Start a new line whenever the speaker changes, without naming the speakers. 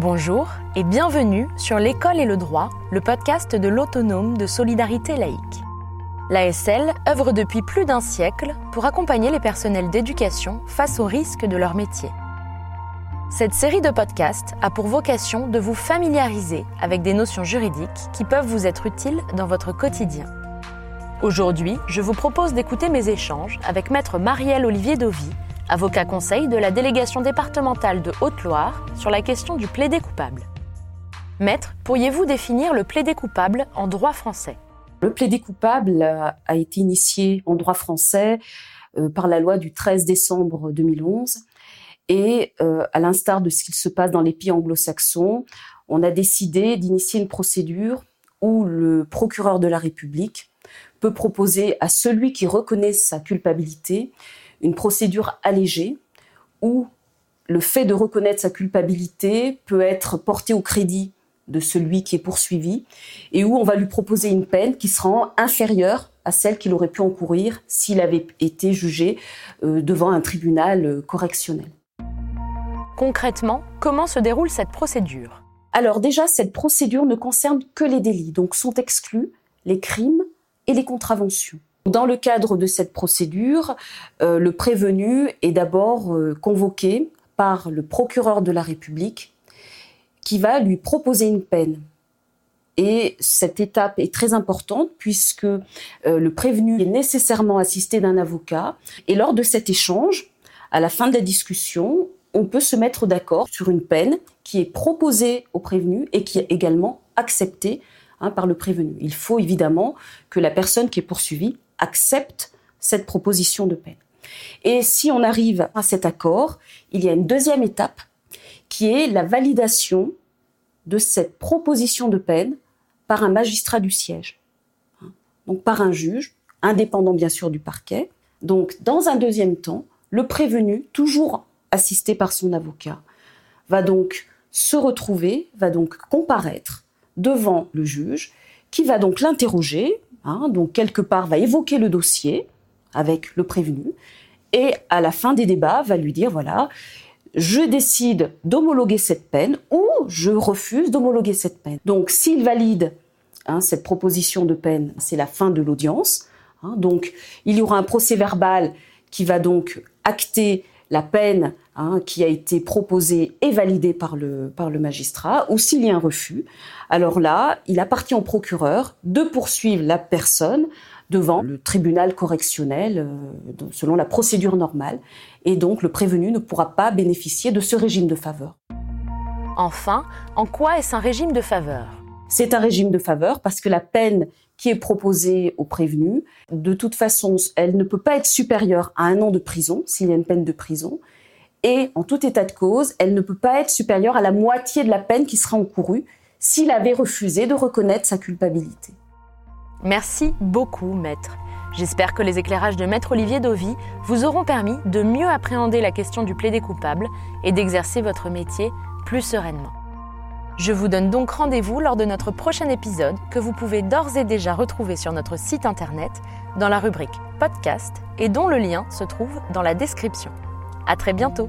Bonjour et bienvenue sur L'école et le droit, le podcast de l'autonome de solidarité laïque. L'ASL œuvre depuis plus d'un siècle pour accompagner les personnels d'éducation face aux risques de leur métier. Cette série de podcasts a pour vocation de vous familiariser avec des notions juridiques qui peuvent vous être utiles dans votre quotidien. Aujourd'hui, je vous propose d'écouter mes échanges avec maître Marielle Olivier Dovy, avocat conseil de la délégation départementale de Haute-Loire sur la question du plaidé coupable. Maître, pourriez-vous définir le plaidé coupable en droit français?
Le plaidé coupable a été initié en droit français euh, par la loi du 13 décembre 2011 et euh, à l'instar de ce qu'il se passe dans les pays anglo-saxons, on a décidé d'initier une procédure où le procureur de la République peut proposer à celui qui reconnaît sa culpabilité une procédure allégée où le fait de reconnaître sa culpabilité peut être porté au crédit de celui qui est poursuivi et où on va lui proposer une peine qui sera inférieure à celle qu'il aurait pu encourir s'il avait été jugé euh, devant un tribunal euh, correctionnel.
Concrètement, comment se déroule cette procédure?
Alors déjà, cette procédure ne concerne que les délits, donc sont exclus les crimes et les contraventions. Dans le cadre de cette procédure, euh, le prévenu est d'abord euh, convoqué par le procureur de la République qui va lui proposer une peine. Et cette étape est très importante puisque euh, le prévenu est nécessairement assisté d'un avocat. Et lors de cet échange, à la fin de la discussion, on peut se mettre d'accord sur une peine qui est proposée au prévenu et qui est également acceptée hein, par le prévenu. Il faut évidemment que la personne qui est poursuivie accepte cette proposition de peine. Et si on arrive à cet accord, il y a une deuxième étape qui est la validation de cette proposition de peine par un magistrat du siège, donc par un juge, indépendant bien sûr du parquet. Donc dans un deuxième temps, le prévenu, toujours assisté par son avocat, va donc se retrouver, va donc comparaître devant le juge, qui va donc l'interroger Hein, donc quelque part va évoquer le dossier avec le prévenu et à la fin des débats va lui dire voilà, je décide d'homologuer cette peine ou je refuse d'homologuer cette peine. Donc s'il valide hein, cette proposition de peine, c'est la fin de l'audience. Hein, donc il y aura un procès verbal qui va donc acter la peine hein, qui a été proposée et validée par le, magistrat, ou s'il y a un refus, alors là, il appartient au procureur de poursuivre la personne devant le tribunal correctionnel euh, selon la procédure normale, et donc le prévenu ne pourra pas bénéficier de ce régime de faveur.
Enfin, en quoi est-ce un régime de faveur?
C'est un régime de faveur parce que la peine qui est proposée au prévenu, de toute façon, elle ne peut pas être supérieure à un an de prison s'il y a une peine de prison. Et en tout état de cause, elle ne peut pas être supérieure à la moitié de la peine qui sera encourue s'il avait refusé de reconnaître sa culpabilité.
Merci beaucoup, maître. J'espère que les éclairages de maître Olivier Dovy vous auront permis de mieux appréhender la question du plaidé coupable et d'exercer votre métier plus sereinement. Je vous donne donc rendez-vous lors de notre prochain épisode que vous pouvez d'ores et déjà retrouver sur notre site internet dans la rubrique podcast et dont le lien se trouve dans la description. À très bientôt!